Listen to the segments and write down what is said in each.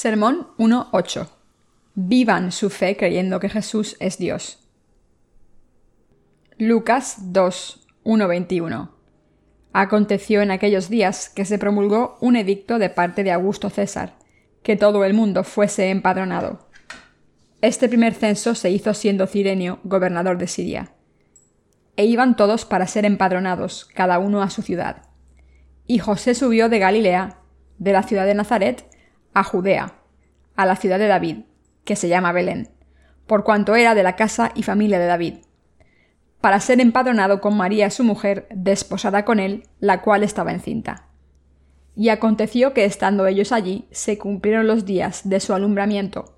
Sermón 1.8. Vivan su fe creyendo que Jesús es Dios. Lucas 2.1.21. Aconteció en aquellos días que se promulgó un edicto de parte de Augusto César, que todo el mundo fuese empadronado. Este primer censo se hizo siendo Cirenio gobernador de Siria. E iban todos para ser empadronados, cada uno a su ciudad. Y José subió de Galilea, de la ciudad de Nazaret, a Judea, a la ciudad de David, que se llama Belén, por cuanto era de la casa y familia de David, para ser empadronado con María su mujer, desposada con él, la cual estaba encinta. Y aconteció que estando ellos allí, se cumplieron los días de su alumbramiento,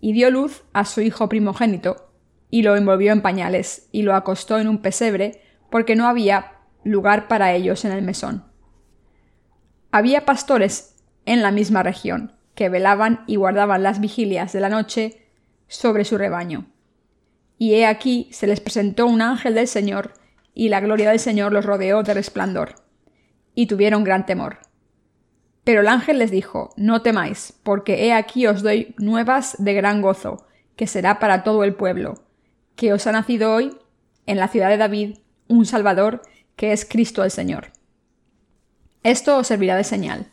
y dio luz a su hijo primogénito, y lo envolvió en pañales, y lo acostó en un pesebre, porque no había lugar para ellos en el mesón. Había pastores en la misma región, que velaban y guardaban las vigilias de la noche sobre su rebaño. Y he aquí se les presentó un ángel del Señor, y la gloria del Señor los rodeó de resplandor, y tuvieron gran temor. Pero el ángel les dijo, No temáis, porque he aquí os doy nuevas de gran gozo, que será para todo el pueblo, que os ha nacido hoy, en la ciudad de David, un Salvador, que es Cristo el Señor. Esto os servirá de señal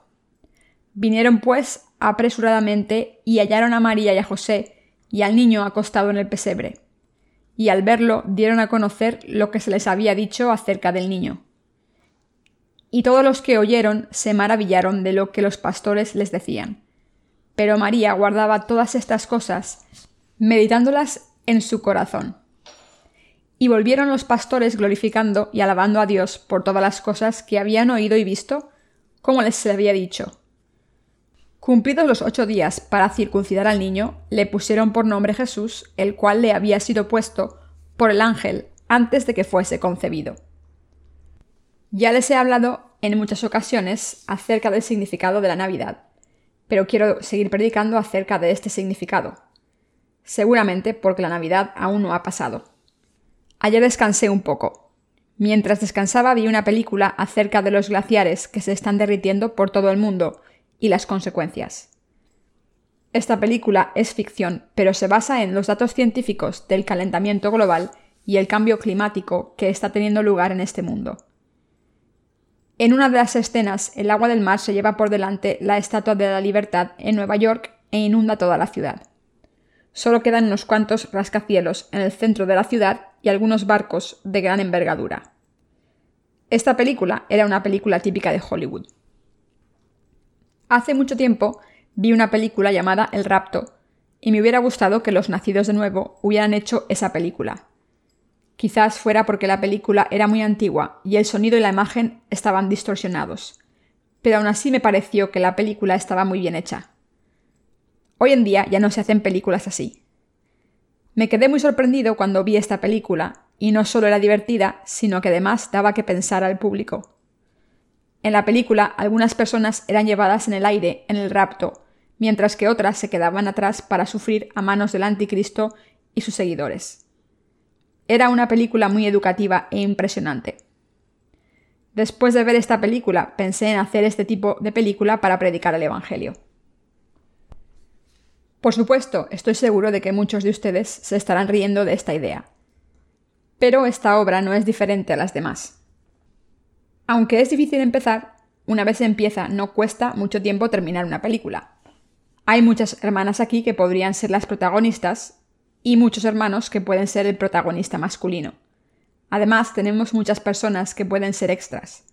Vinieron pues apresuradamente y hallaron a María y a José y al niño acostado en el pesebre. Y al verlo dieron a conocer lo que se les había dicho acerca del niño. Y todos los que oyeron se maravillaron de lo que los pastores les decían. Pero María guardaba todas estas cosas, meditándolas en su corazón. Y volvieron los pastores glorificando y alabando a Dios por todas las cosas que habían oído y visto, como les había dicho. Cumplidos los ocho días para circuncidar al niño, le pusieron por nombre Jesús, el cual le había sido puesto por el ángel antes de que fuese concebido. Ya les he hablado en muchas ocasiones acerca del significado de la Navidad, pero quiero seguir predicando acerca de este significado. Seguramente porque la Navidad aún no ha pasado. Ayer descansé un poco. Mientras descansaba vi una película acerca de los glaciares que se están derritiendo por todo el mundo y las consecuencias. Esta película es ficción, pero se basa en los datos científicos del calentamiento global y el cambio climático que está teniendo lugar en este mundo. En una de las escenas, el agua del mar se lleva por delante la Estatua de la Libertad en Nueva York e inunda toda la ciudad. Solo quedan unos cuantos rascacielos en el centro de la ciudad y algunos barcos de gran envergadura. Esta película era una película típica de Hollywood. Hace mucho tiempo vi una película llamada El rapto, y me hubiera gustado que los nacidos de nuevo hubieran hecho esa película. Quizás fuera porque la película era muy antigua y el sonido y la imagen estaban distorsionados, pero aún así me pareció que la película estaba muy bien hecha. Hoy en día ya no se hacen películas así. Me quedé muy sorprendido cuando vi esta película, y no solo era divertida, sino que además daba que pensar al público. En la película, algunas personas eran llevadas en el aire en el rapto, mientras que otras se quedaban atrás para sufrir a manos del anticristo y sus seguidores. Era una película muy educativa e impresionante. Después de ver esta película, pensé en hacer este tipo de película para predicar el Evangelio. Por supuesto, estoy seguro de que muchos de ustedes se estarán riendo de esta idea. Pero esta obra no es diferente a las demás. Aunque es difícil empezar, una vez se empieza no cuesta mucho tiempo terminar una película. Hay muchas hermanas aquí que podrían ser las protagonistas y muchos hermanos que pueden ser el protagonista masculino. Además, tenemos muchas personas que pueden ser extras.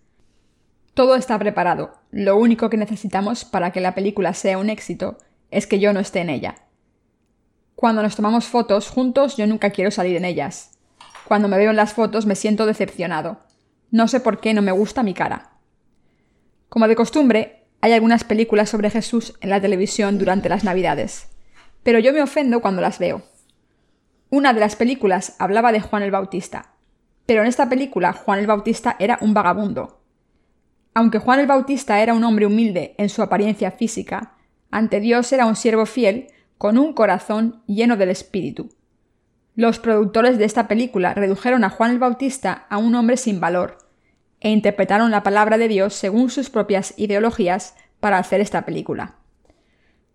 Todo está preparado. Lo único que necesitamos para que la película sea un éxito es que yo no esté en ella. Cuando nos tomamos fotos juntos yo nunca quiero salir en ellas. Cuando me veo en las fotos me siento decepcionado. No sé por qué no me gusta mi cara. Como de costumbre, hay algunas películas sobre Jesús en la televisión durante las Navidades, pero yo me ofendo cuando las veo. Una de las películas hablaba de Juan el Bautista, pero en esta película Juan el Bautista era un vagabundo. Aunque Juan el Bautista era un hombre humilde en su apariencia física, ante Dios era un siervo fiel con un corazón lleno del Espíritu. Los productores de esta película redujeron a Juan el Bautista a un hombre sin valor, e interpretaron la palabra de Dios según sus propias ideologías para hacer esta película.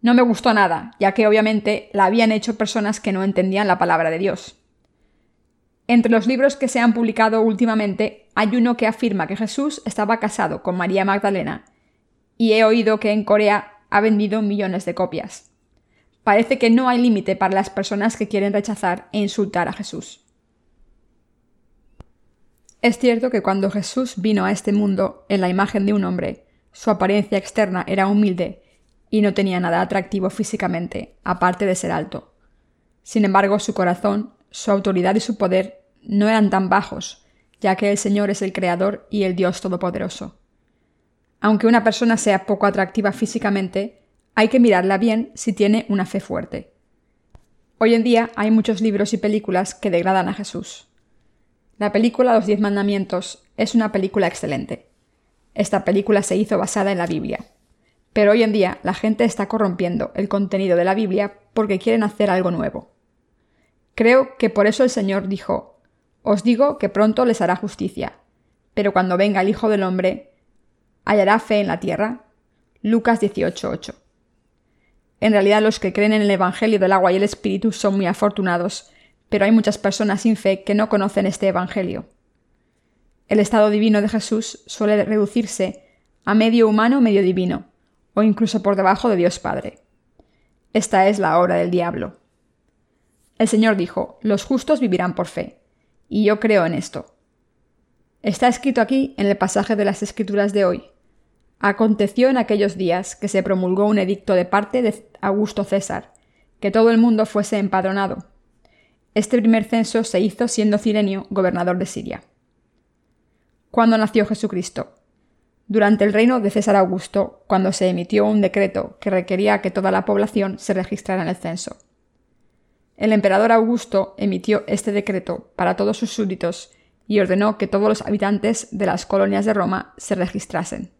No me gustó nada, ya que obviamente la habían hecho personas que no entendían la palabra de Dios. Entre los libros que se han publicado últimamente hay uno que afirma que Jesús estaba casado con María Magdalena, y he oído que en Corea ha vendido millones de copias. Parece que no hay límite para las personas que quieren rechazar e insultar a Jesús. Es cierto que cuando Jesús vino a este mundo en la imagen de un hombre, su apariencia externa era humilde y no tenía nada atractivo físicamente, aparte de ser alto. Sin embargo, su corazón, su autoridad y su poder no eran tan bajos, ya que el Señor es el Creador y el Dios Todopoderoso. Aunque una persona sea poco atractiva físicamente, hay que mirarla bien si tiene una fe fuerte. Hoy en día hay muchos libros y películas que degradan a Jesús. La película Los Diez Mandamientos es una película excelente. Esta película se hizo basada en la Biblia. Pero hoy en día la gente está corrompiendo el contenido de la Biblia porque quieren hacer algo nuevo. Creo que por eso el Señor dijo, Os digo que pronto les hará justicia, pero cuando venga el Hijo del Hombre, ¿hallará fe en la tierra? Lucas 18:8. En realidad los que creen en el Evangelio del agua y el Espíritu son muy afortunados, pero hay muchas personas sin fe que no conocen este Evangelio. El estado divino de Jesús suele reducirse a medio humano, medio divino, o incluso por debajo de Dios Padre. Esta es la obra del diablo. El Señor dijo, los justos vivirán por fe, y yo creo en esto. Está escrito aquí en el pasaje de las Escrituras de hoy. Aconteció en aquellos días que se promulgó un edicto de parte de Augusto César, que todo el mundo fuese empadronado. Este primer censo se hizo siendo Cirenio gobernador de Siria. ¿Cuándo nació Jesucristo? Durante el reino de César Augusto, cuando se emitió un decreto que requería que toda la población se registrara en el censo. El emperador Augusto emitió este decreto para todos sus súbditos y ordenó que todos los habitantes de las colonias de Roma se registrasen.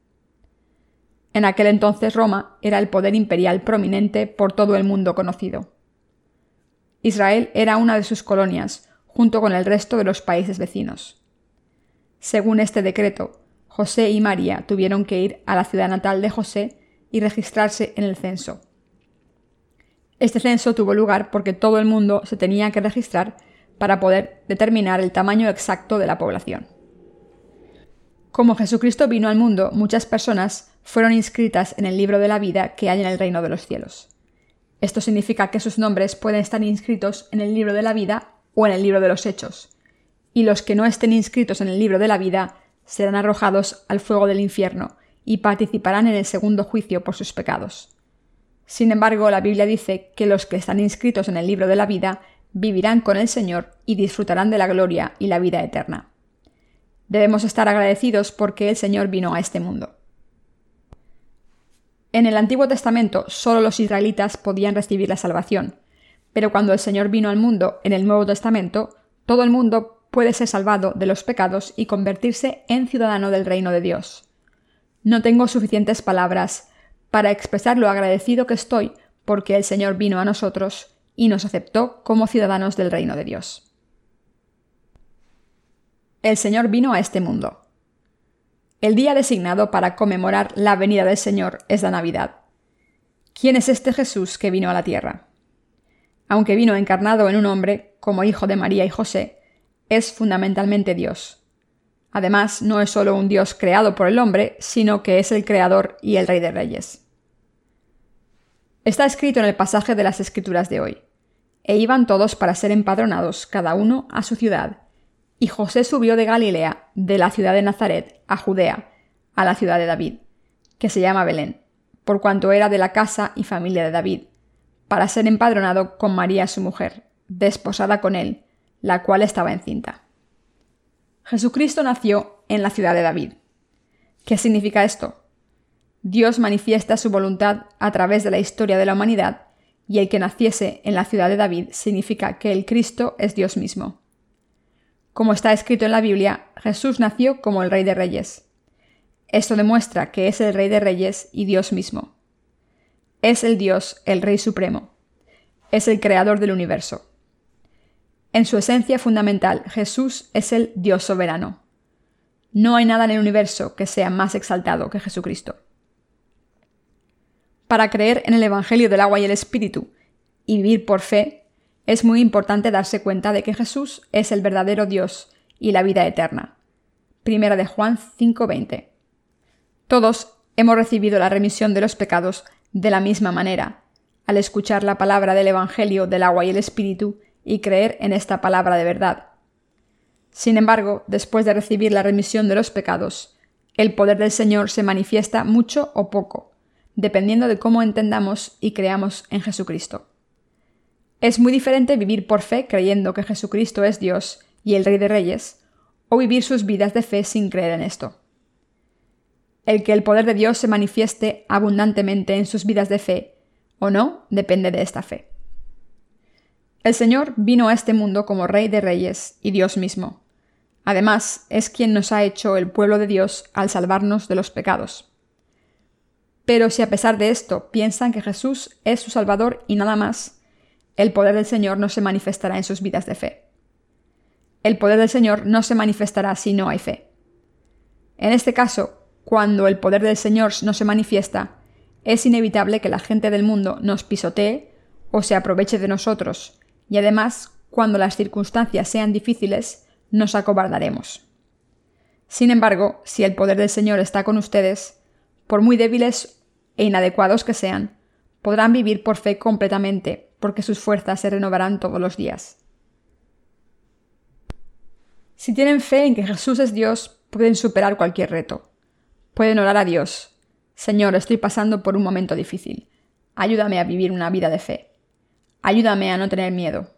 En aquel entonces Roma era el poder imperial prominente por todo el mundo conocido. Israel era una de sus colonias, junto con el resto de los países vecinos. Según este decreto, José y María tuvieron que ir a la ciudad natal de José y registrarse en el censo. Este censo tuvo lugar porque todo el mundo se tenía que registrar para poder determinar el tamaño exacto de la población. Como Jesucristo vino al mundo, muchas personas fueron inscritas en el libro de la vida que hay en el reino de los cielos. Esto significa que sus nombres pueden estar inscritos en el libro de la vida o en el libro de los hechos, y los que no estén inscritos en el libro de la vida serán arrojados al fuego del infierno y participarán en el segundo juicio por sus pecados. Sin embargo, la Biblia dice que los que están inscritos en el libro de la vida vivirán con el Señor y disfrutarán de la gloria y la vida eterna. Debemos estar agradecidos porque el Señor vino a este mundo. En el Antiguo Testamento solo los israelitas podían recibir la salvación, pero cuando el Señor vino al mundo en el Nuevo Testamento, todo el mundo puede ser salvado de los pecados y convertirse en ciudadano del reino de Dios. No tengo suficientes palabras para expresar lo agradecido que estoy porque el Señor vino a nosotros y nos aceptó como ciudadanos del reino de Dios. El Señor vino a este mundo. El día designado para conmemorar la venida del Señor es la Navidad. ¿Quién es este Jesús que vino a la tierra? Aunque vino encarnado en un hombre, como hijo de María y José, es fundamentalmente Dios. Además, no es solo un Dios creado por el hombre, sino que es el Creador y el Rey de Reyes. Está escrito en el pasaje de las Escrituras de hoy. E iban todos para ser empadronados, cada uno a su ciudad, y José subió de Galilea, de la ciudad de Nazaret, a Judea, a la ciudad de David, que se llama Belén, por cuanto era de la casa y familia de David, para ser empadronado con María su mujer, desposada con él, la cual estaba encinta. Jesucristo nació en la ciudad de David. ¿Qué significa esto? Dios manifiesta su voluntad a través de la historia de la humanidad, y el que naciese en la ciudad de David significa que el Cristo es Dios mismo. Como está escrito en la Biblia, Jesús nació como el Rey de Reyes. Esto demuestra que es el Rey de Reyes y Dios mismo. Es el Dios, el Rey Supremo. Es el Creador del universo. En su esencia fundamental, Jesús es el Dios soberano. No hay nada en el universo que sea más exaltado que Jesucristo. Para creer en el Evangelio del agua y el Espíritu y vivir por fe, es muy importante darse cuenta de que Jesús es el verdadero Dios y la vida eterna. Primera de Juan 5:20. Todos hemos recibido la remisión de los pecados de la misma manera, al escuchar la palabra del Evangelio del agua y el Espíritu y creer en esta palabra de verdad. Sin embargo, después de recibir la remisión de los pecados, el poder del Señor se manifiesta mucho o poco, dependiendo de cómo entendamos y creamos en Jesucristo. Es muy diferente vivir por fe creyendo que Jesucristo es Dios y el Rey de Reyes, o vivir sus vidas de fe sin creer en esto. El que el poder de Dios se manifieste abundantemente en sus vidas de fe o no depende de esta fe. El Señor vino a este mundo como Rey de Reyes y Dios mismo. Además, es quien nos ha hecho el pueblo de Dios al salvarnos de los pecados. Pero si a pesar de esto piensan que Jesús es su Salvador y nada más, el poder del Señor no se manifestará en sus vidas de fe. El poder del Señor no se manifestará si no hay fe. En este caso, cuando el poder del Señor no se manifiesta, es inevitable que la gente del mundo nos pisotee o se aproveche de nosotros, y además, cuando las circunstancias sean difíciles, nos acobardaremos. Sin embargo, si el poder del Señor está con ustedes, por muy débiles e inadecuados que sean, podrán vivir por fe completamente, porque sus fuerzas se renovarán todos los días. Si tienen fe en que Jesús es Dios, pueden superar cualquier reto. Pueden orar a Dios. Señor, estoy pasando por un momento difícil. Ayúdame a vivir una vida de fe. Ayúdame a no tener miedo.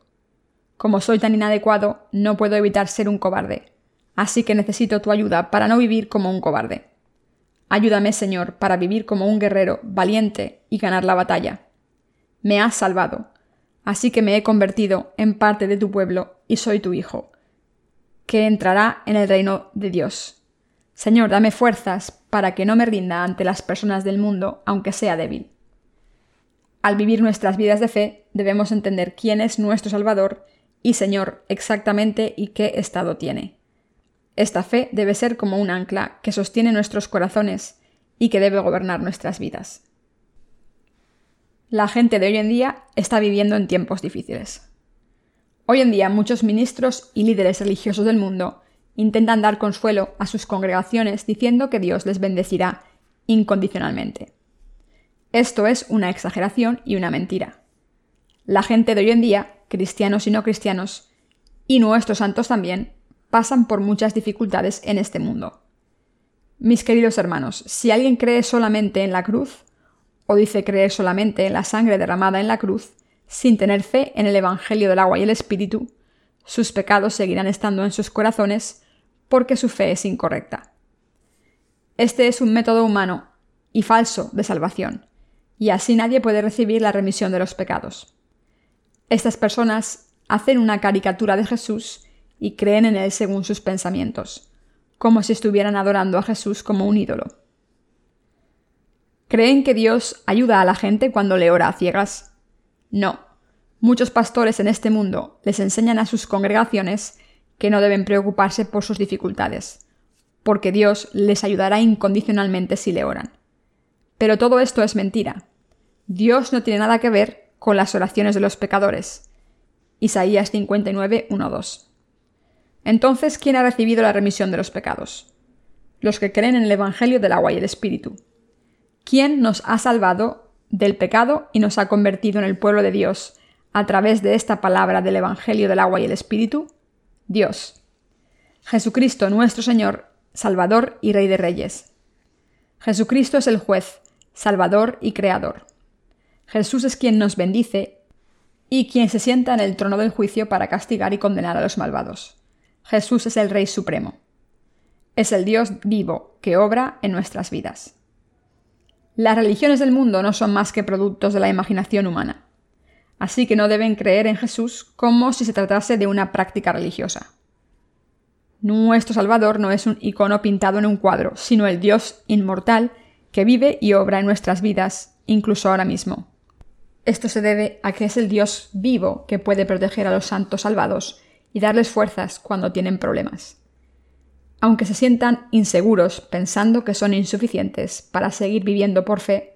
Como soy tan inadecuado, no puedo evitar ser un cobarde. Así que necesito tu ayuda para no vivir como un cobarde. Ayúdame, Señor, para vivir como un guerrero valiente y ganar la batalla. Me has salvado, así que me he convertido en parte de tu pueblo y soy tu hijo, que entrará en el reino de Dios. Señor, dame fuerzas para que no me rinda ante las personas del mundo, aunque sea débil. Al vivir nuestras vidas de fe, debemos entender quién es nuestro Salvador y Señor exactamente y qué estado tiene. Esta fe debe ser como un ancla que sostiene nuestros corazones y que debe gobernar nuestras vidas. La gente de hoy en día está viviendo en tiempos difíciles. Hoy en día muchos ministros y líderes religiosos del mundo intentan dar consuelo a sus congregaciones diciendo que Dios les bendecirá incondicionalmente. Esto es una exageración y una mentira. La gente de hoy en día, cristianos y no cristianos, y nuestros santos también, pasan por muchas dificultades en este mundo. Mis queridos hermanos, si alguien cree solamente en la cruz, o dice creer solamente en la sangre derramada en la cruz, sin tener fe en el Evangelio del agua y el Espíritu, sus pecados seguirán estando en sus corazones porque su fe es incorrecta. Este es un método humano y falso de salvación, y así nadie puede recibir la remisión de los pecados. Estas personas hacen una caricatura de Jesús y creen en él según sus pensamientos, como si estuvieran adorando a Jesús como un ídolo. ¿Creen que Dios ayuda a la gente cuando le ora a ciegas? No. Muchos pastores en este mundo les enseñan a sus congregaciones que no deben preocuparse por sus dificultades, porque Dios les ayudará incondicionalmente si le oran. Pero todo esto es mentira. Dios no tiene nada que ver con las oraciones de los pecadores. Isaías 59, 2. Entonces, ¿quién ha recibido la remisión de los pecados? Los que creen en el Evangelio del agua y el Espíritu. ¿Quién nos ha salvado del pecado y nos ha convertido en el pueblo de Dios a través de esta palabra del Evangelio del agua y el Espíritu? Dios. Jesucristo nuestro Señor, Salvador y Rey de Reyes. Jesucristo es el juez, Salvador y Creador. Jesús es quien nos bendice y quien se sienta en el trono del juicio para castigar y condenar a los malvados. Jesús es el Rey Supremo. Es el Dios vivo que obra en nuestras vidas. Las religiones del mundo no son más que productos de la imaginación humana, así que no deben creer en Jesús como si se tratase de una práctica religiosa. Nuestro Salvador no es un icono pintado en un cuadro, sino el Dios inmortal que vive y obra en nuestras vidas, incluso ahora mismo. Esto se debe a que es el Dios vivo que puede proteger a los santos salvados y darles fuerzas cuando tienen problemas. Aunque se sientan inseguros pensando que son insuficientes para seguir viviendo por fe,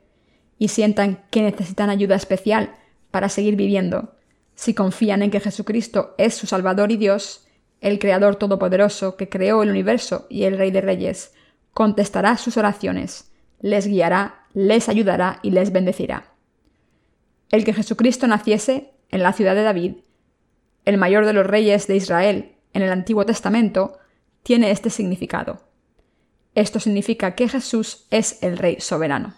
y sientan que necesitan ayuda especial para seguir viviendo, si confían en que Jesucristo es su Salvador y Dios, el Creador Todopoderoso que creó el universo y el Rey de Reyes, contestará sus oraciones, les guiará, les ayudará y les bendecirá. El que Jesucristo naciese en la ciudad de David, el mayor de los reyes de Israel en el Antiguo Testamento, tiene este significado. Esto significa que Jesús es el Rey soberano.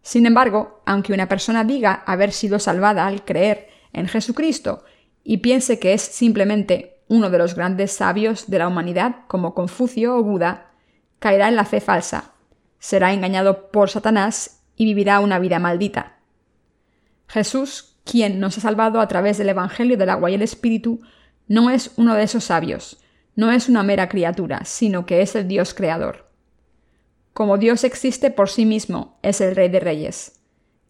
Sin embargo, aunque una persona diga haber sido salvada al creer en Jesucristo y piense que es simplemente uno de los grandes sabios de la humanidad como Confucio o Buda, caerá en la fe falsa, será engañado por Satanás y vivirá una vida maldita. Jesús, quien nos ha salvado a través del Evangelio del agua y el Espíritu, no es uno de esos sabios, no es una mera criatura, sino que es el Dios creador. Como Dios existe por sí mismo, es el Rey de Reyes.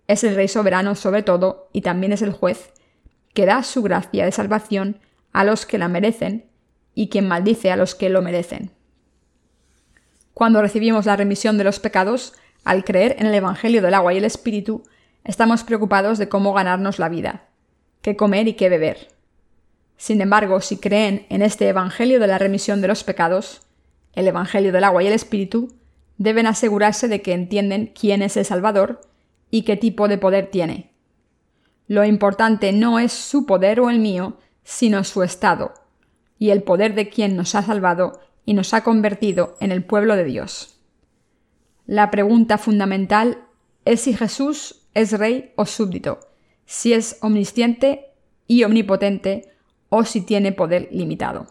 Es el Rey soberano sobre todo y también es el juez, que da su gracia de salvación a los que la merecen y quien maldice a los que lo merecen. Cuando recibimos la remisión de los pecados, al creer en el Evangelio del agua y el Espíritu, estamos preocupados de cómo ganarnos la vida, qué comer y qué beber. Sin embargo, si creen en este Evangelio de la remisión de los pecados, el Evangelio del agua y el Espíritu, deben asegurarse de que entienden quién es el Salvador y qué tipo de poder tiene. Lo importante no es su poder o el mío, sino su estado, y el poder de quien nos ha salvado y nos ha convertido en el pueblo de Dios. La pregunta fundamental es si Jesús es rey o súbdito, si es omnisciente y omnipotente o si tiene poder limitado.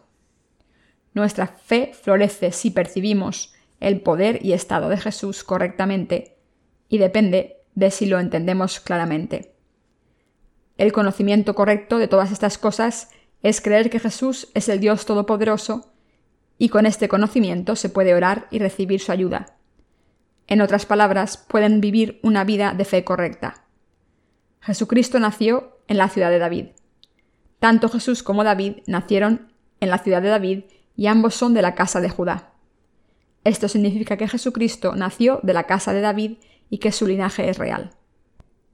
Nuestra fe florece si percibimos el poder y estado de Jesús correctamente y depende de si lo entendemos claramente. El conocimiento correcto de todas estas cosas es creer que Jesús es el Dios Todopoderoso y con este conocimiento se puede orar y recibir su ayuda. En otras palabras, pueden vivir una vida de fe correcta. Jesucristo nació en la ciudad de David. Tanto Jesús como David nacieron en la ciudad de David y ambos son de la casa de Judá. Esto significa que Jesucristo nació de la casa de David y que su linaje es real.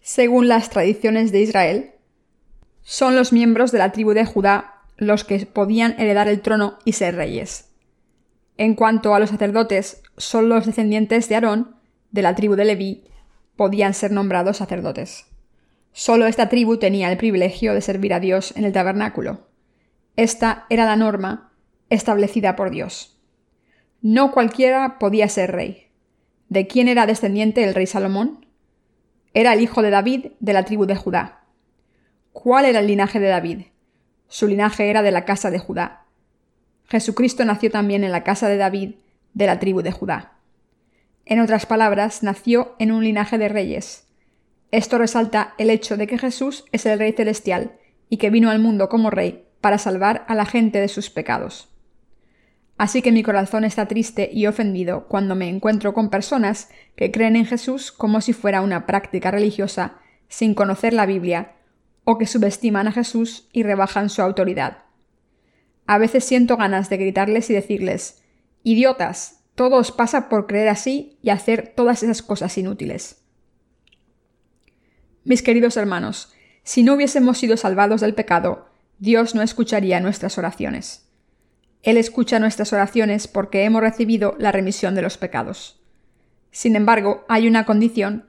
Según las tradiciones de Israel, son los miembros de la tribu de Judá los que podían heredar el trono y ser reyes. En cuanto a los sacerdotes, son los descendientes de Aarón, de la tribu de Leví, podían ser nombrados sacerdotes. Solo esta tribu tenía el privilegio de servir a Dios en el tabernáculo. Esta era la norma establecida por Dios. No cualquiera podía ser rey. ¿De quién era descendiente el rey Salomón? Era el hijo de David de la tribu de Judá. ¿Cuál era el linaje de David? Su linaje era de la casa de Judá. Jesucristo nació también en la casa de David, de la tribu de Judá. En otras palabras, nació en un linaje de reyes. Esto resalta el hecho de que Jesús es el Rey celestial y que vino al mundo como Rey para salvar a la gente de sus pecados. Así que mi corazón está triste y ofendido cuando me encuentro con personas que creen en Jesús como si fuera una práctica religiosa, sin conocer la Biblia o que subestiman a Jesús y rebajan su autoridad. A veces siento ganas de gritarles y decirles Idiotas, todo os pasa por creer así y hacer todas esas cosas inútiles. Mis queridos hermanos, si no hubiésemos sido salvados del pecado, Dios no escucharía nuestras oraciones. Él escucha nuestras oraciones porque hemos recibido la remisión de los pecados. Sin embargo, hay una condición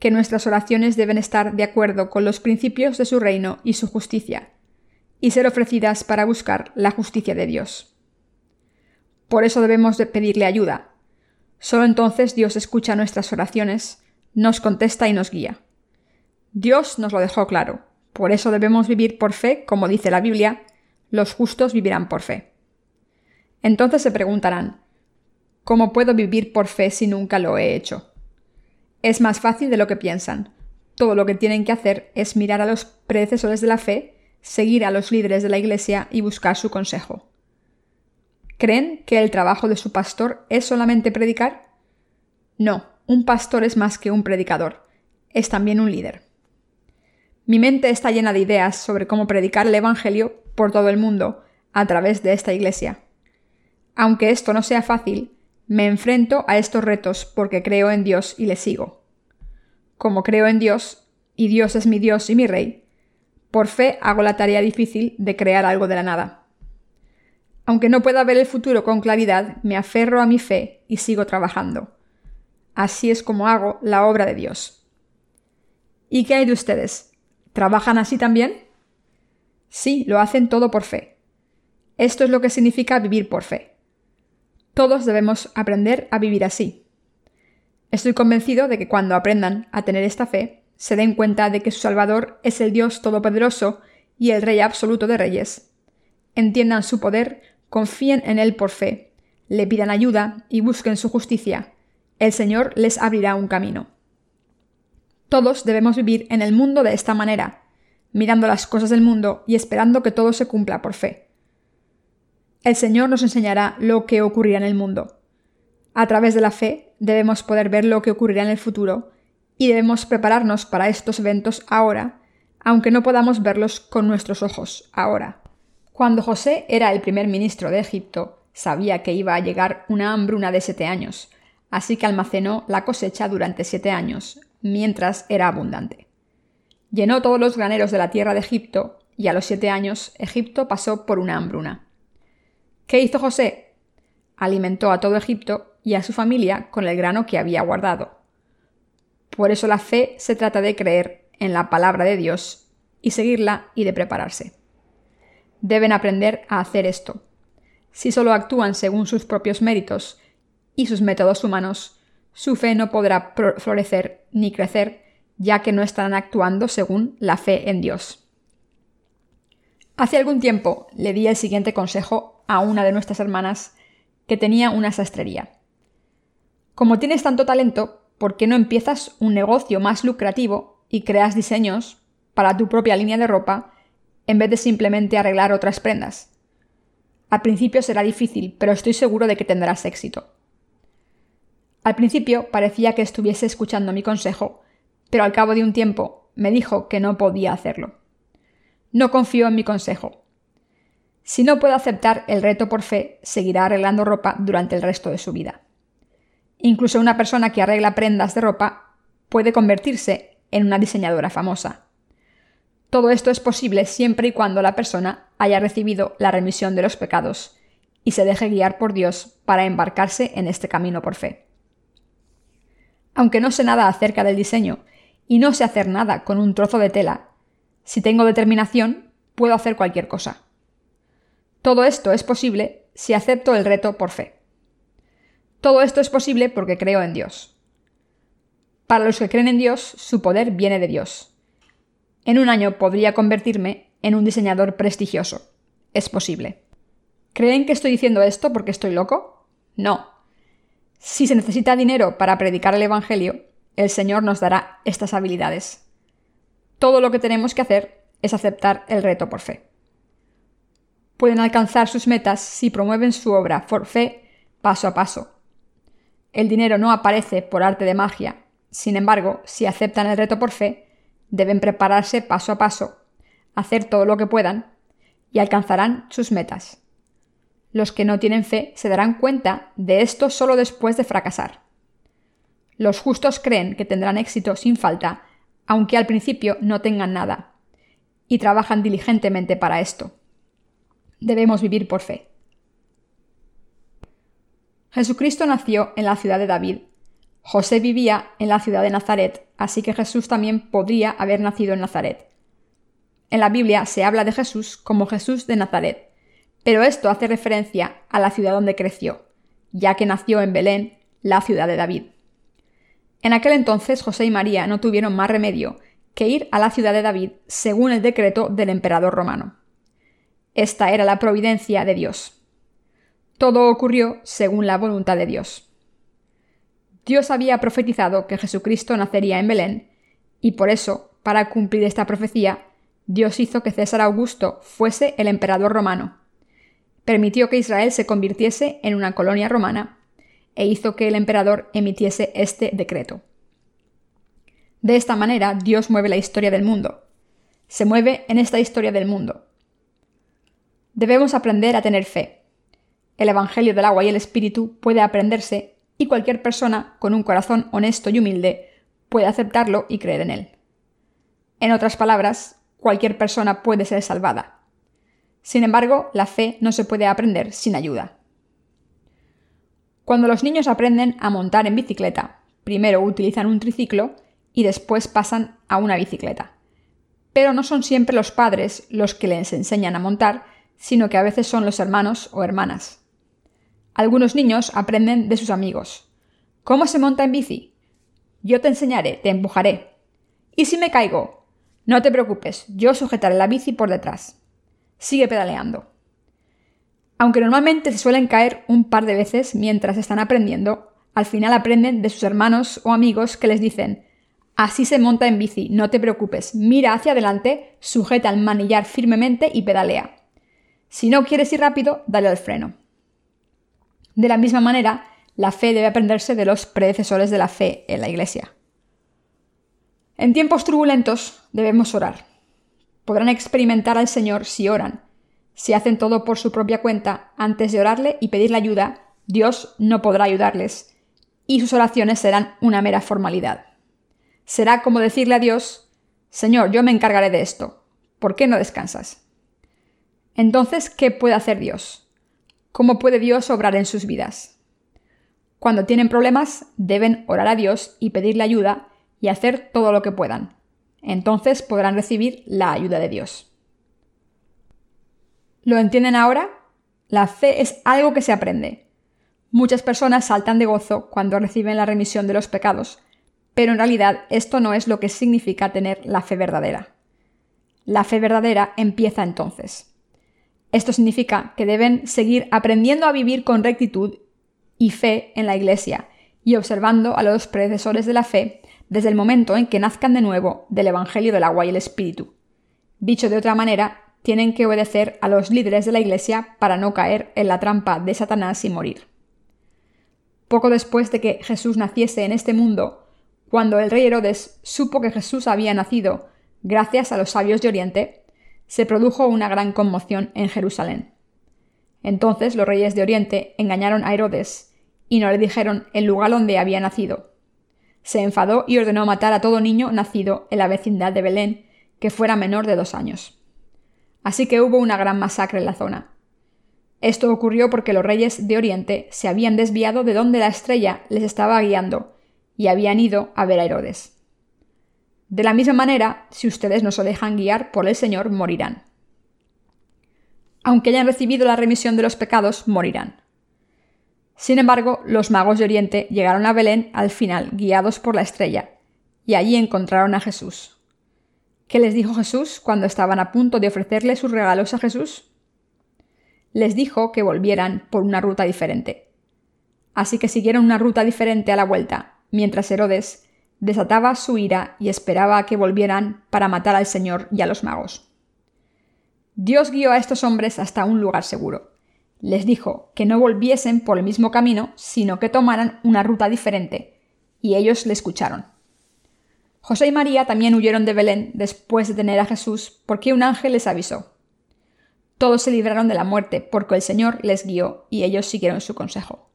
que nuestras oraciones deben estar de acuerdo con los principios de su reino y su justicia, y ser ofrecidas para buscar la justicia de Dios. Por eso debemos de pedirle ayuda. Solo entonces Dios escucha nuestras oraciones, nos contesta y nos guía. Dios nos lo dejó claro. Por eso debemos vivir por fe, como dice la Biblia, los justos vivirán por fe. Entonces se preguntarán, ¿cómo puedo vivir por fe si nunca lo he hecho? Es más fácil de lo que piensan. Todo lo que tienen que hacer es mirar a los predecesores de la fe, seguir a los líderes de la Iglesia y buscar su consejo. ¿Creen que el trabajo de su pastor es solamente predicar? No, un pastor es más que un predicador, es también un líder. Mi mente está llena de ideas sobre cómo predicar el Evangelio por todo el mundo a través de esta iglesia. Aunque esto no sea fácil, me enfrento a estos retos porque creo en Dios y le sigo. Como creo en Dios, y Dios es mi Dios y mi Rey, por fe hago la tarea difícil de crear algo de la nada. Aunque no pueda ver el futuro con claridad, me aferro a mi fe y sigo trabajando. Así es como hago la obra de Dios. ¿Y qué hay de ustedes? ¿Trabajan así también? Sí, lo hacen todo por fe. Esto es lo que significa vivir por fe. Todos debemos aprender a vivir así. Estoy convencido de que cuando aprendan a tener esta fe, se den cuenta de que su Salvador es el Dios Todopoderoso y el Rey absoluto de reyes. Entiendan su poder, confíen en Él por fe, le pidan ayuda y busquen su justicia. El Señor les abrirá un camino. Todos debemos vivir en el mundo de esta manera, mirando las cosas del mundo y esperando que todo se cumpla por fe. El Señor nos enseñará lo que ocurrirá en el mundo. A través de la fe debemos poder ver lo que ocurrirá en el futuro y debemos prepararnos para estos eventos ahora, aunque no podamos verlos con nuestros ojos ahora. Cuando José era el primer ministro de Egipto, sabía que iba a llegar una hambruna de siete años, así que almacenó la cosecha durante siete años, mientras era abundante. Llenó todos los graneros de la tierra de Egipto, y a los siete años Egipto pasó por una hambruna. ¿Qué hizo José? Alimentó a todo Egipto y a su familia con el grano que había guardado. Por eso la fe se trata de creer en la palabra de Dios y seguirla y de prepararse. Deben aprender a hacer esto. Si solo actúan según sus propios méritos y sus métodos humanos, su fe no podrá florecer ni crecer, ya que no estarán actuando según la fe en Dios. Hace algún tiempo le di el siguiente consejo a una de nuestras hermanas que tenía una sastrería. Como tienes tanto talento, ¿por qué no empiezas un negocio más lucrativo y creas diseños para tu propia línea de ropa en vez de simplemente arreglar otras prendas? Al principio será difícil, pero estoy seguro de que tendrás éxito. Al principio parecía que estuviese escuchando mi consejo, pero al cabo de un tiempo me dijo que no podía hacerlo. No confío en mi consejo. Si no puede aceptar el reto por fe, seguirá arreglando ropa durante el resto de su vida. Incluso una persona que arregla prendas de ropa puede convertirse en una diseñadora famosa. Todo esto es posible siempre y cuando la persona haya recibido la remisión de los pecados y se deje guiar por Dios para embarcarse en este camino por fe. Aunque no sé nada acerca del diseño y no sé hacer nada con un trozo de tela, si tengo determinación, puedo hacer cualquier cosa. Todo esto es posible si acepto el reto por fe. Todo esto es posible porque creo en Dios. Para los que creen en Dios, su poder viene de Dios. En un año podría convertirme en un diseñador prestigioso. Es posible. ¿Creen que estoy diciendo esto porque estoy loco? No, si se necesita dinero para predicar el Evangelio, el Señor nos dará estas habilidades. Todo lo que tenemos que hacer es aceptar el reto por fe. Pueden alcanzar sus metas si promueven su obra por fe paso a paso. El dinero no aparece por arte de magia. Sin embargo, si aceptan el reto por fe, deben prepararse paso a paso, hacer todo lo que puedan y alcanzarán sus metas. Los que no tienen fe se darán cuenta de esto solo después de fracasar. Los justos creen que tendrán éxito sin falta, aunque al principio no tengan nada, y trabajan diligentemente para esto. Debemos vivir por fe. Jesucristo nació en la ciudad de David. José vivía en la ciudad de Nazaret, así que Jesús también podría haber nacido en Nazaret. En la Biblia se habla de Jesús como Jesús de Nazaret, pero esto hace referencia a la ciudad donde creció, ya que nació en Belén, la ciudad de David. En aquel entonces José y María no tuvieron más remedio que ir a la ciudad de David según el decreto del emperador romano. Esta era la providencia de Dios. Todo ocurrió según la voluntad de Dios. Dios había profetizado que Jesucristo nacería en Belén, y por eso, para cumplir esta profecía, Dios hizo que César Augusto fuese el emperador romano. Permitió que Israel se convirtiese en una colonia romana e hizo que el emperador emitiese este decreto. De esta manera, Dios mueve la historia del mundo. Se mueve en esta historia del mundo. Debemos aprender a tener fe. El Evangelio del agua y el Espíritu puede aprenderse y cualquier persona con un corazón honesto y humilde puede aceptarlo y creer en él. En otras palabras, cualquier persona puede ser salvada. Sin embargo, la fe no se puede aprender sin ayuda. Cuando los niños aprenden a montar en bicicleta, primero utilizan un triciclo y después pasan a una bicicleta. Pero no son siempre los padres los que les enseñan a montar, sino que a veces son los hermanos o hermanas. Algunos niños aprenden de sus amigos. ¿Cómo se monta en bici? Yo te enseñaré, te empujaré. ¿Y si me caigo? No te preocupes, yo sujetaré la bici por detrás. Sigue pedaleando. Aunque normalmente se suelen caer un par de veces mientras están aprendiendo, al final aprenden de sus hermanos o amigos que les dicen Así se monta en bici, no te preocupes, mira hacia adelante, sujeta el manillar firmemente y pedalea. Si no quieres ir rápido, dale al freno. De la misma manera, la fe debe aprenderse de los predecesores de la fe en la Iglesia. En tiempos turbulentos debemos orar. Podrán experimentar al Señor si oran. Si hacen todo por su propia cuenta antes de orarle y pedirle ayuda, Dios no podrá ayudarles, y sus oraciones serán una mera formalidad. Será como decirle a Dios, Señor, yo me encargaré de esto. ¿Por qué no descansas? Entonces, ¿qué puede hacer Dios? ¿Cómo puede Dios obrar en sus vidas? Cuando tienen problemas, deben orar a Dios y pedirle ayuda y hacer todo lo que puedan. Entonces podrán recibir la ayuda de Dios. ¿Lo entienden ahora? La fe es algo que se aprende. Muchas personas saltan de gozo cuando reciben la remisión de los pecados, pero en realidad esto no es lo que significa tener la fe verdadera. La fe verdadera empieza entonces. Esto significa que deben seguir aprendiendo a vivir con rectitud y fe en la Iglesia y observando a los predecesores de la fe desde el momento en que nazcan de nuevo del Evangelio del agua y el Espíritu. Dicho de otra manera, tienen que obedecer a los líderes de la Iglesia para no caer en la trampa de Satanás y morir. Poco después de que Jesús naciese en este mundo, cuando el rey Herodes supo que Jesús había nacido gracias a los sabios de Oriente, se produjo una gran conmoción en Jerusalén. Entonces los reyes de Oriente engañaron a Herodes y no le dijeron el lugar donde había nacido. Se enfadó y ordenó matar a todo niño nacido en la vecindad de Belén que fuera menor de dos años. Así que hubo una gran masacre en la zona. Esto ocurrió porque los reyes de Oriente se habían desviado de donde la estrella les estaba guiando y habían ido a ver a Herodes. De la misma manera, si ustedes no se dejan guiar por el Señor, morirán. Aunque hayan recibido la remisión de los pecados, morirán. Sin embargo, los magos de Oriente llegaron a Belén al final, guiados por la estrella, y allí encontraron a Jesús. ¿Qué les dijo Jesús cuando estaban a punto de ofrecerle sus regalos a Jesús? Les dijo que volvieran por una ruta diferente. Así que siguieron una ruta diferente a la vuelta, mientras Herodes desataba su ira y esperaba que volvieran para matar al Señor y a los magos. Dios guió a estos hombres hasta un lugar seguro. Les dijo que no volviesen por el mismo camino, sino que tomaran una ruta diferente, y ellos le escucharon. José y María también huyeron de Belén después de tener a Jesús, porque un ángel les avisó. Todos se libraron de la muerte, porque el Señor les guió y ellos siguieron su consejo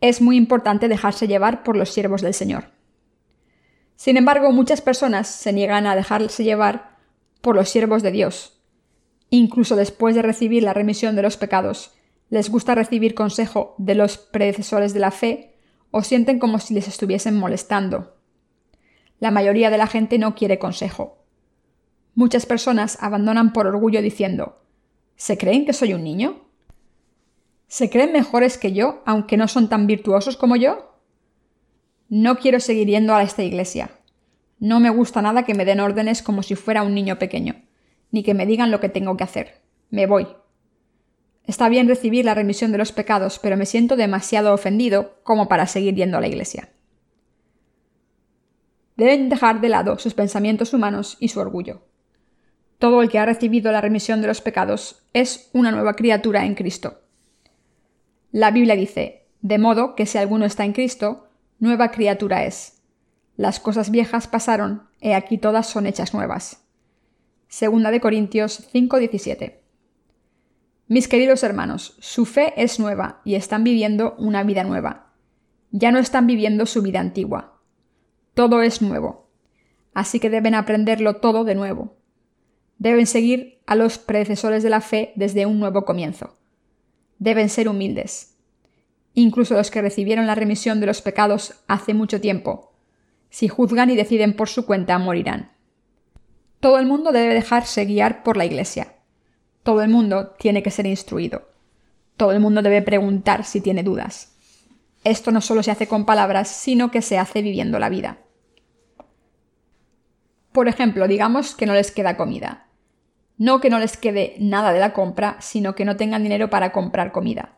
es muy importante dejarse llevar por los siervos del Señor. Sin embargo, muchas personas se niegan a dejarse llevar por los siervos de Dios. Incluso después de recibir la remisión de los pecados, les gusta recibir consejo de los predecesores de la fe o sienten como si les estuviesen molestando. La mayoría de la gente no quiere consejo. Muchas personas abandonan por orgullo diciendo ¿Se creen que soy un niño? ¿Se creen mejores que yo, aunque no son tan virtuosos como yo? No quiero seguir yendo a esta iglesia. No me gusta nada que me den órdenes como si fuera un niño pequeño, ni que me digan lo que tengo que hacer. Me voy. Está bien recibir la remisión de los pecados, pero me siento demasiado ofendido como para seguir yendo a la iglesia. Deben dejar de lado sus pensamientos humanos y su orgullo. Todo el que ha recibido la remisión de los pecados es una nueva criatura en Cristo. La Biblia dice, de modo que si alguno está en Cristo, nueva criatura es. Las cosas viejas pasaron, he aquí todas son hechas nuevas. Segunda de Corintios 5:17. Mis queridos hermanos, su fe es nueva y están viviendo una vida nueva. Ya no están viviendo su vida antigua. Todo es nuevo. Así que deben aprenderlo todo de nuevo. Deben seguir a los predecesores de la fe desde un nuevo comienzo. Deben ser humildes. Incluso los que recibieron la remisión de los pecados hace mucho tiempo. Si juzgan y deciden por su cuenta, morirán. Todo el mundo debe dejarse guiar por la Iglesia todo el mundo tiene que ser instruido. Todo el mundo debe preguntar si tiene dudas. Esto no solo se hace con palabras, sino que se hace viviendo la vida. Por ejemplo, digamos que no les queda comida. No que no les quede nada de la compra, sino que no tengan dinero para comprar comida.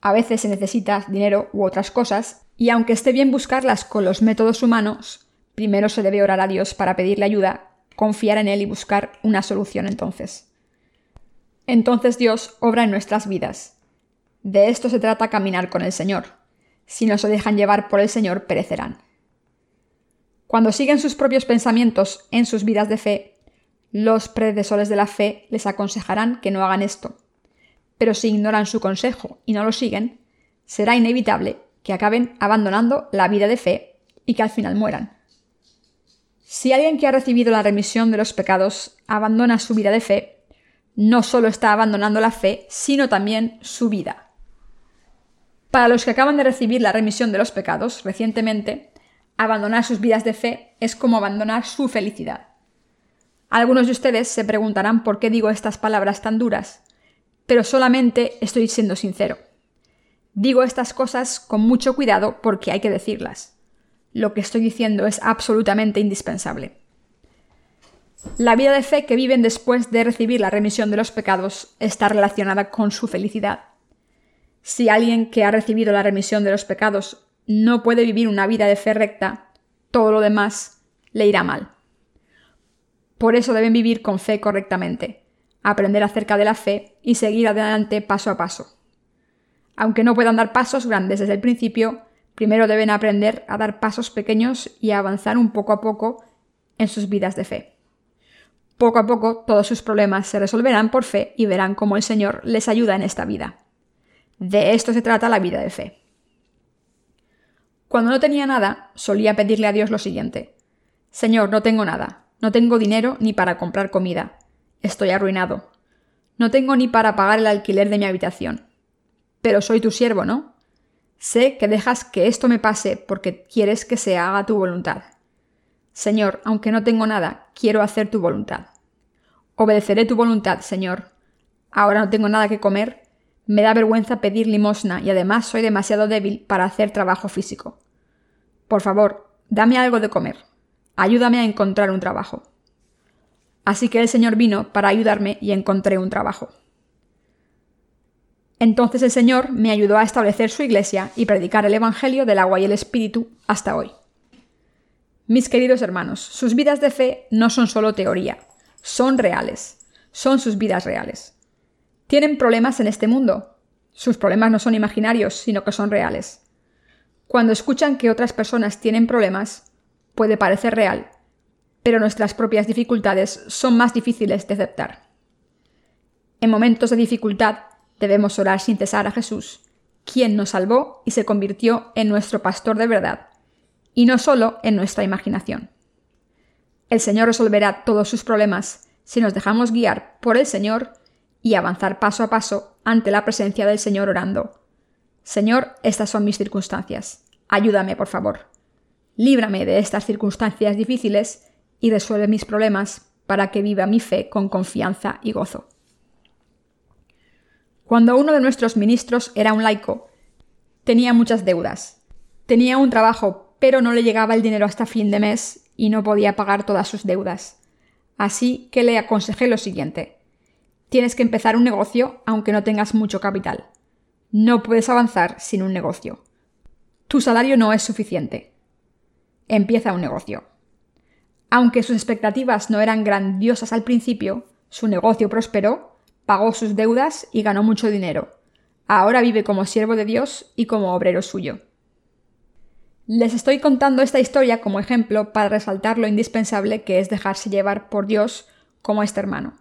A veces se necesita dinero u otras cosas, y aunque esté bien buscarlas con los métodos humanos, primero se debe orar a Dios para pedirle ayuda, confiar en Él y buscar una solución entonces entonces Dios obra en nuestras vidas. De esto se trata caminar con el Señor. Si no se dejan llevar por el Señor, perecerán. Cuando siguen sus propios pensamientos en sus vidas de fe, los predecesores de la fe les aconsejarán que no hagan esto. Pero si ignoran su consejo y no lo siguen, será inevitable que acaben abandonando la vida de fe y que al final mueran. Si alguien que ha recibido la remisión de los pecados abandona su vida de fe, no solo está abandonando la fe, sino también su vida. Para los que acaban de recibir la remisión de los pecados recientemente, abandonar sus vidas de fe es como abandonar su felicidad. Algunos de ustedes se preguntarán por qué digo estas palabras tan duras, pero solamente estoy siendo sincero. Digo estas cosas con mucho cuidado porque hay que decirlas. Lo que estoy diciendo es absolutamente indispensable. La vida de fe que viven después de recibir la remisión de los pecados está relacionada con su felicidad. Si alguien que ha recibido la remisión de los pecados no puede vivir una vida de fe recta, todo lo demás le irá mal. Por eso deben vivir con fe correctamente, aprender acerca de la fe y seguir adelante paso a paso. Aunque no puedan dar pasos grandes desde el principio, primero deben aprender a dar pasos pequeños y a avanzar un poco a poco en sus vidas de fe. Poco a poco todos sus problemas se resolverán por fe y verán cómo el Señor les ayuda en esta vida. De esto se trata la vida de fe. Cuando no tenía nada, solía pedirle a Dios lo siguiente. Señor, no tengo nada. No tengo dinero ni para comprar comida. Estoy arruinado. No tengo ni para pagar el alquiler de mi habitación. Pero soy tu siervo, ¿no? Sé que dejas que esto me pase porque quieres que se haga tu voluntad. Señor, aunque no tengo nada, quiero hacer tu voluntad. Obedeceré tu voluntad, Señor. Ahora no tengo nada que comer, me da vergüenza pedir limosna y además soy demasiado débil para hacer trabajo físico. Por favor, dame algo de comer. Ayúdame a encontrar un trabajo. Así que el Señor vino para ayudarme y encontré un trabajo. Entonces el Señor me ayudó a establecer su iglesia y predicar el Evangelio del agua y el Espíritu hasta hoy. Mis queridos hermanos, sus vidas de fe no son solo teoría, son reales, son sus vidas reales. Tienen problemas en este mundo. Sus problemas no son imaginarios, sino que son reales. Cuando escuchan que otras personas tienen problemas, puede parecer real, pero nuestras propias dificultades son más difíciles de aceptar. En momentos de dificultad debemos orar sin cesar a Jesús, quien nos salvó y se convirtió en nuestro pastor de verdad y no solo en nuestra imaginación. El Señor resolverá todos sus problemas si nos dejamos guiar por el Señor y avanzar paso a paso ante la presencia del Señor orando. Señor, estas son mis circunstancias. Ayúdame, por favor. Líbrame de estas circunstancias difíciles y resuelve mis problemas para que viva mi fe con confianza y gozo. Cuando uno de nuestros ministros era un laico, tenía muchas deudas. Tenía un trabajo pero no le llegaba el dinero hasta fin de mes y no podía pagar todas sus deudas. Así que le aconsejé lo siguiente. Tienes que empezar un negocio aunque no tengas mucho capital. No puedes avanzar sin un negocio. Tu salario no es suficiente. Empieza un negocio. Aunque sus expectativas no eran grandiosas al principio, su negocio prosperó, pagó sus deudas y ganó mucho dinero. Ahora vive como siervo de Dios y como obrero suyo. Les estoy contando esta historia como ejemplo para resaltar lo indispensable que es dejarse llevar por Dios como este hermano.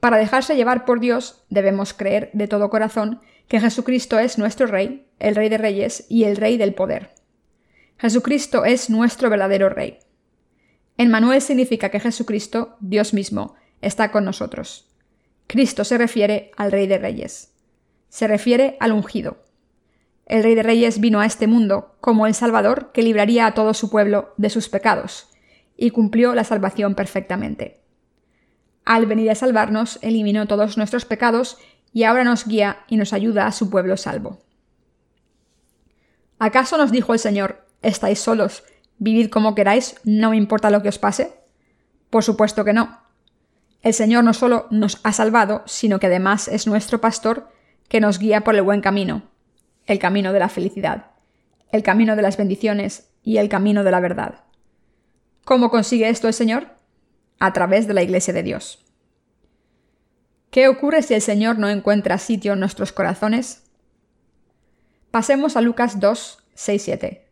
Para dejarse llevar por Dios debemos creer de todo corazón que Jesucristo es nuestro Rey, el Rey de Reyes y el Rey del Poder. Jesucristo es nuestro verdadero Rey. En Manuel significa que Jesucristo, Dios mismo, está con nosotros. Cristo se refiere al Rey de Reyes. Se refiere al ungido. El Rey de Reyes vino a este mundo como el Salvador que libraría a todo su pueblo de sus pecados, y cumplió la salvación perfectamente. Al venir a salvarnos, eliminó todos nuestros pecados y ahora nos guía y nos ayuda a su pueblo salvo. ¿Acaso nos dijo el Señor, estáis solos, vivid como queráis, no me importa lo que os pase? Por supuesto que no. El Señor no solo nos ha salvado, sino que además es nuestro pastor que nos guía por el buen camino, el camino de la felicidad, el camino de las bendiciones y el camino de la verdad. ¿Cómo consigue esto el Señor? A través de la Iglesia de Dios. ¿Qué ocurre si el Señor no encuentra sitio en nuestros corazones? Pasemos a Lucas 2, 6, 7.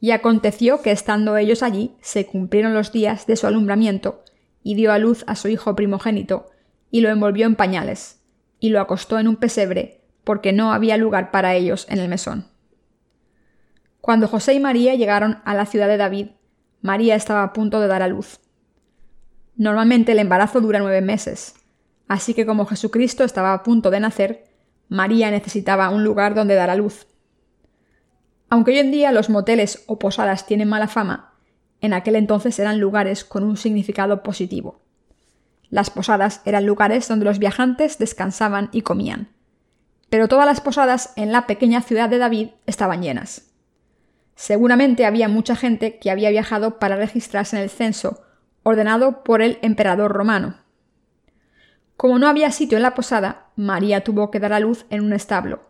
Y aconteció que estando ellos allí, se cumplieron los días de su alumbramiento, y dio a luz a su hijo primogénito, y lo envolvió en pañales, y lo acostó en un pesebre, porque no había lugar para ellos en el mesón. Cuando José y María llegaron a la ciudad de David, María estaba a punto de dar a luz. Normalmente el embarazo dura nueve meses, así que como Jesucristo estaba a punto de nacer, María necesitaba un lugar donde dar a luz. Aunque hoy en día los moteles o posadas tienen mala fama, en aquel entonces eran lugares con un significado positivo. Las posadas eran lugares donde los viajantes descansaban y comían. Pero todas las posadas en la pequeña ciudad de David estaban llenas. Seguramente había mucha gente que había viajado para registrarse en el censo ordenado por el emperador romano. Como no había sitio en la posada, María tuvo que dar a luz en un establo,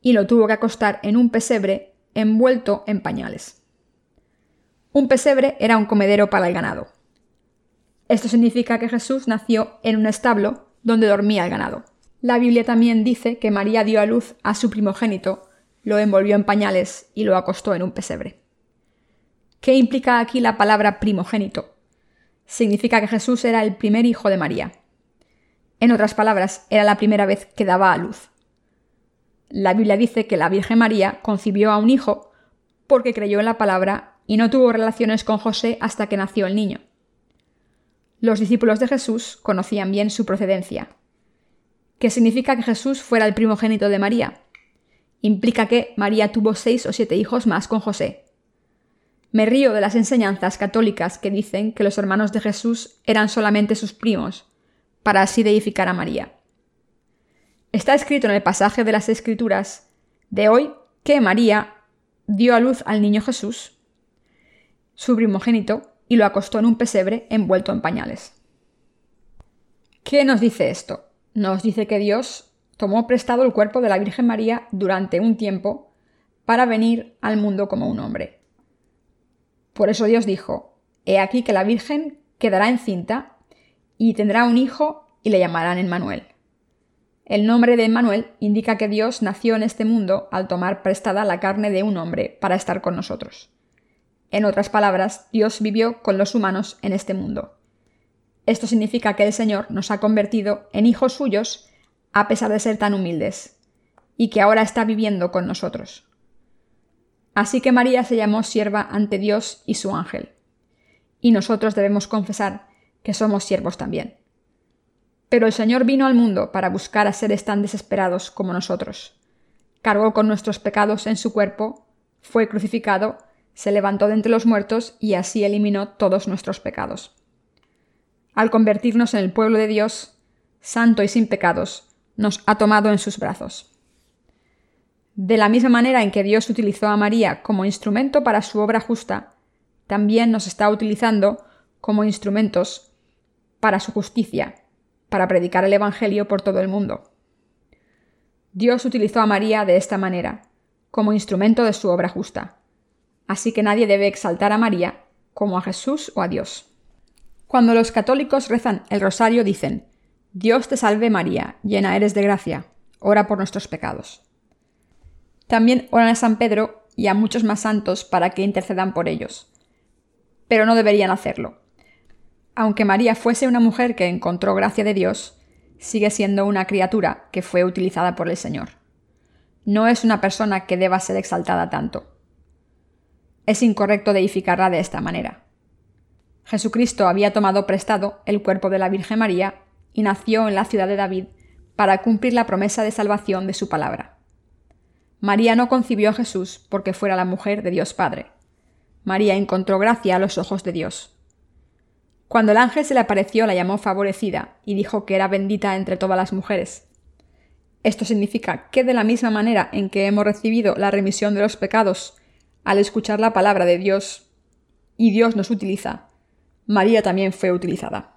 y lo tuvo que acostar en un pesebre envuelto en pañales. Un pesebre era un comedero para el ganado. Esto significa que Jesús nació en un establo donde dormía el ganado. La Biblia también dice que María dio a luz a su primogénito, lo envolvió en pañales y lo acostó en un pesebre. ¿Qué implica aquí la palabra primogénito? Significa que Jesús era el primer hijo de María. En otras palabras, era la primera vez que daba a luz. La Biblia dice que la Virgen María concibió a un hijo porque creyó en la palabra y no tuvo relaciones con José hasta que nació el niño. Los discípulos de Jesús conocían bien su procedencia, ¿Qué significa que Jesús fuera el primogénito de María. Implica que María tuvo seis o siete hijos más con José. Me río de las enseñanzas católicas que dicen que los hermanos de Jesús eran solamente sus primos, para así deificar a María. Está escrito en el pasaje de las Escrituras de hoy que María dio a luz al niño Jesús, su primogénito, y lo acostó en un pesebre envuelto en pañales. ¿Qué nos dice esto? nos dice que Dios tomó prestado el cuerpo de la Virgen María durante un tiempo para venir al mundo como un hombre. Por eso Dios dijo, He aquí que la Virgen quedará encinta y tendrá un hijo y le llamarán Emmanuel. El nombre de Emmanuel indica que Dios nació en este mundo al tomar prestada la carne de un hombre para estar con nosotros. En otras palabras, Dios vivió con los humanos en este mundo. Esto significa que el Señor nos ha convertido en hijos suyos a pesar de ser tan humildes, y que ahora está viviendo con nosotros. Así que María se llamó sierva ante Dios y su ángel. Y nosotros debemos confesar que somos siervos también. Pero el Señor vino al mundo para buscar a seres tan desesperados como nosotros. Cargó con nuestros pecados en su cuerpo, fue crucificado, se levantó de entre los muertos y así eliminó todos nuestros pecados al convertirnos en el pueblo de Dios, santo y sin pecados, nos ha tomado en sus brazos. De la misma manera en que Dios utilizó a María como instrumento para su obra justa, también nos está utilizando como instrumentos para su justicia, para predicar el Evangelio por todo el mundo. Dios utilizó a María de esta manera, como instrumento de su obra justa. Así que nadie debe exaltar a María como a Jesús o a Dios. Cuando los católicos rezan el rosario dicen, Dios te salve María, llena eres de gracia, ora por nuestros pecados. También oran a San Pedro y a muchos más santos para que intercedan por ellos. Pero no deberían hacerlo. Aunque María fuese una mujer que encontró gracia de Dios, sigue siendo una criatura que fue utilizada por el Señor. No es una persona que deba ser exaltada tanto. Es incorrecto deificarla de esta manera. Jesucristo había tomado prestado el cuerpo de la Virgen María y nació en la ciudad de David para cumplir la promesa de salvación de su palabra. María no concibió a Jesús porque fuera la mujer de Dios Padre. María encontró gracia a los ojos de Dios. Cuando el ángel se le apareció la llamó favorecida y dijo que era bendita entre todas las mujeres. Esto significa que de la misma manera en que hemos recibido la remisión de los pecados al escuchar la palabra de Dios y Dios nos utiliza, María también fue utilizada.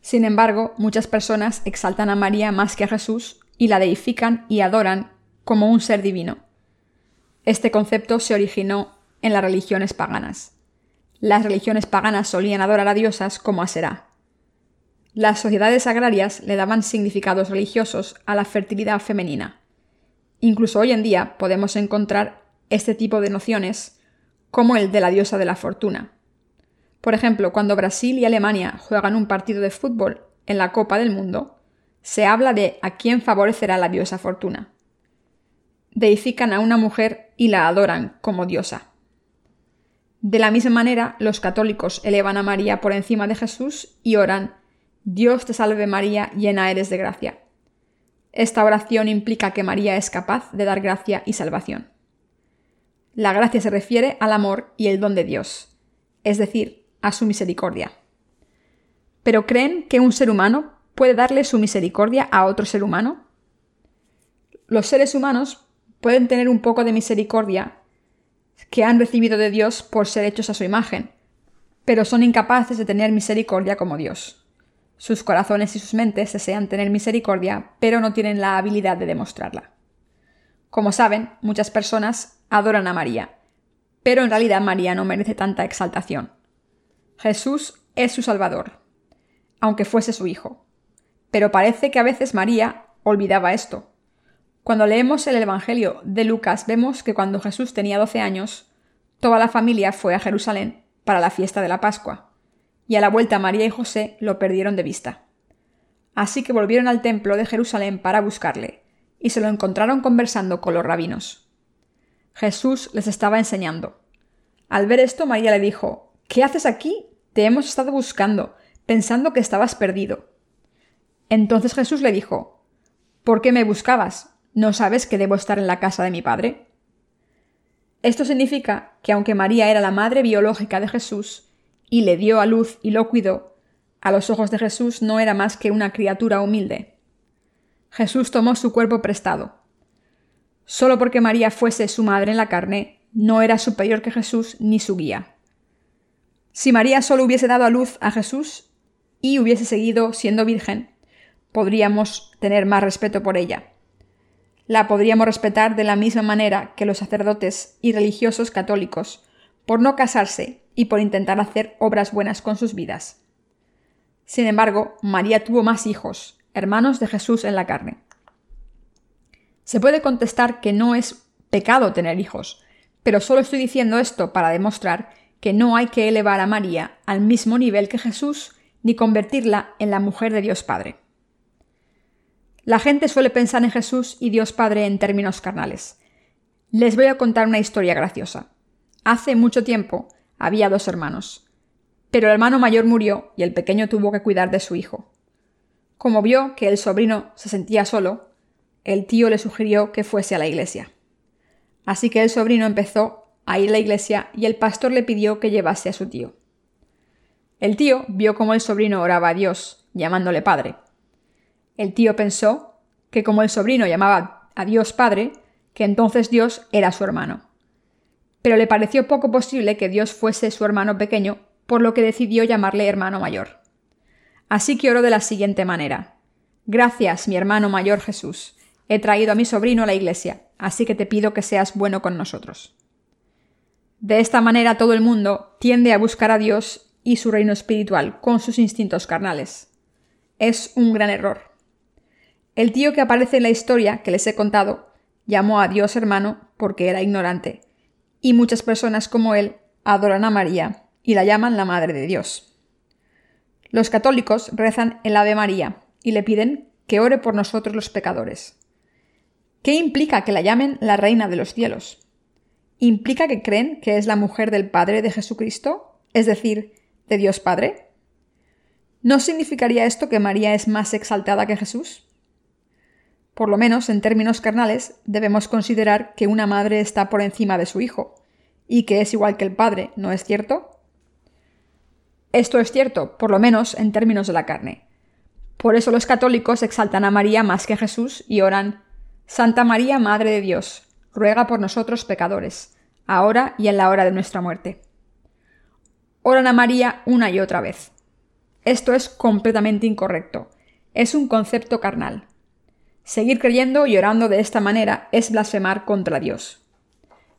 Sin embargo, muchas personas exaltan a María más que a Jesús y la deifican y adoran como un ser divino. Este concepto se originó en las religiones paganas. Las religiones paganas solían adorar a diosas como a Será. Las sociedades agrarias le daban significados religiosos a la fertilidad femenina. Incluso hoy en día podemos encontrar este tipo de nociones como el de la diosa de la fortuna. Por ejemplo, cuando Brasil y Alemania juegan un partido de fútbol en la Copa del Mundo, se habla de a quién favorecerá la diosa fortuna deifican a una mujer y la adoran como diosa. De la misma manera, los católicos elevan a María por encima de Jesús y oran Dios te salve María, llena eres de gracia. Esta oración implica que María es capaz de dar gracia y salvación. La gracia se refiere al amor y el don de Dios, es decir, a su misericordia. ¿Pero creen que un ser humano puede darle su misericordia a otro ser humano? Los seres humanos pueden tener un poco de misericordia que han recibido de Dios por ser hechos a su imagen, pero son incapaces de tener misericordia como Dios. Sus corazones y sus mentes desean tener misericordia, pero no tienen la habilidad de demostrarla. Como saben, muchas personas adoran a María, pero en realidad María no merece tanta exaltación. Jesús es su Salvador, aunque fuese su Hijo. Pero parece que a veces María olvidaba esto, cuando leemos el Evangelio de Lucas vemos que cuando Jesús tenía 12 años, toda la familia fue a Jerusalén para la fiesta de la Pascua, y a la vuelta María y José lo perdieron de vista. Así que volvieron al templo de Jerusalén para buscarle, y se lo encontraron conversando con los rabinos. Jesús les estaba enseñando. Al ver esto, María le dijo, ¿Qué haces aquí? Te hemos estado buscando, pensando que estabas perdido. Entonces Jesús le dijo, ¿Por qué me buscabas? ¿No sabes que debo estar en la casa de mi padre? Esto significa que aunque María era la madre biológica de Jesús y le dio a luz y lo cuidó, a los ojos de Jesús no era más que una criatura humilde. Jesús tomó su cuerpo prestado. Solo porque María fuese su madre en la carne, no era superior que Jesús ni su guía. Si María solo hubiese dado a luz a Jesús y hubiese seguido siendo virgen, podríamos tener más respeto por ella la podríamos respetar de la misma manera que los sacerdotes y religiosos católicos, por no casarse y por intentar hacer obras buenas con sus vidas. Sin embargo, María tuvo más hijos, hermanos de Jesús en la carne. Se puede contestar que no es pecado tener hijos, pero solo estoy diciendo esto para demostrar que no hay que elevar a María al mismo nivel que Jesús ni convertirla en la mujer de Dios Padre. La gente suele pensar en Jesús y Dios Padre en términos carnales. Les voy a contar una historia graciosa. Hace mucho tiempo había dos hermanos, pero el hermano mayor murió y el pequeño tuvo que cuidar de su hijo. Como vio que el sobrino se sentía solo, el tío le sugirió que fuese a la iglesia. Así que el sobrino empezó a ir a la iglesia y el pastor le pidió que llevase a su tío. El tío vio cómo el sobrino oraba a Dios, llamándole padre, el tío pensó que como el sobrino llamaba a Dios Padre, que entonces Dios era su hermano. Pero le pareció poco posible que Dios fuese su hermano pequeño, por lo que decidió llamarle hermano mayor. Así que oro de la siguiente manera. Gracias, mi hermano mayor Jesús. He traído a mi sobrino a la iglesia, así que te pido que seas bueno con nosotros. De esta manera todo el mundo tiende a buscar a Dios y su reino espiritual con sus instintos carnales. Es un gran error. El tío que aparece en la historia que les he contado llamó a Dios hermano porque era ignorante, y muchas personas como él adoran a María y la llaman la Madre de Dios. Los católicos rezan el Ave María y le piden que ore por nosotros los pecadores. ¿Qué implica que la llamen la Reina de los cielos? ¿Implica que creen que es la mujer del Padre de Jesucristo, es decir, de Dios Padre? ¿No significaría esto que María es más exaltada que Jesús? Por lo menos en términos carnales debemos considerar que una madre está por encima de su hijo, y que es igual que el Padre, ¿no es cierto? Esto es cierto, por lo menos en términos de la carne. Por eso los católicos exaltan a María más que a Jesús y oran Santa María, Madre de Dios, ruega por nosotros pecadores, ahora y en la hora de nuestra muerte. Oran a María una y otra vez. Esto es completamente incorrecto. Es un concepto carnal. Seguir creyendo y orando de esta manera es blasfemar contra Dios.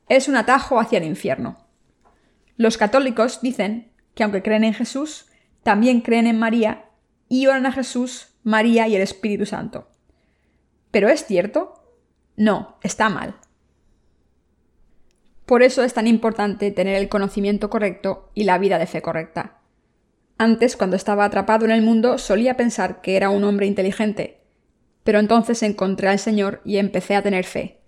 Es un atajo hacia el infierno. Los católicos dicen que aunque creen en Jesús, también creen en María y oran a Jesús, María y el Espíritu Santo. ¿Pero es cierto? No, está mal. Por eso es tan importante tener el conocimiento correcto y la vida de fe correcta. Antes, cuando estaba atrapado en el mundo, solía pensar que era un hombre inteligente, pero entonces encontré al Señor y empecé a tener fe.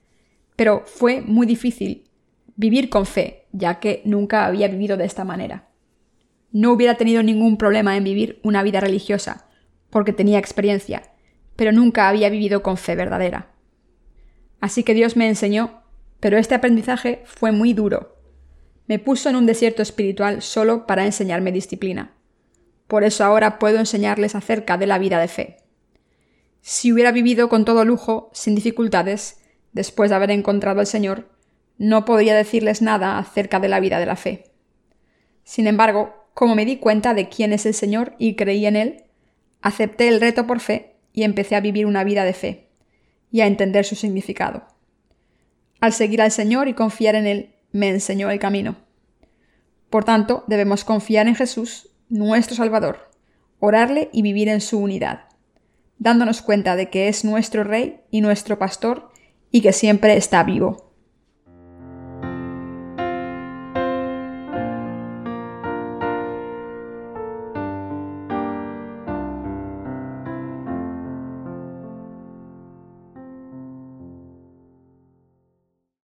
Pero fue muy difícil vivir con fe, ya que nunca había vivido de esta manera. No hubiera tenido ningún problema en vivir una vida religiosa, porque tenía experiencia, pero nunca había vivido con fe verdadera. Así que Dios me enseñó, pero este aprendizaje fue muy duro. Me puso en un desierto espiritual solo para enseñarme disciplina. Por eso ahora puedo enseñarles acerca de la vida de fe. Si hubiera vivido con todo lujo, sin dificultades, después de haber encontrado al Señor, no podría decirles nada acerca de la vida de la fe. Sin embargo, como me di cuenta de quién es el Señor y creí en Él, acepté el reto por fe y empecé a vivir una vida de fe y a entender su significado. Al seguir al Señor y confiar en Él, me enseñó el camino. Por tanto, debemos confiar en Jesús, nuestro Salvador, orarle y vivir en su unidad dándonos cuenta de que es nuestro Rey y nuestro Pastor y que siempre está vivo.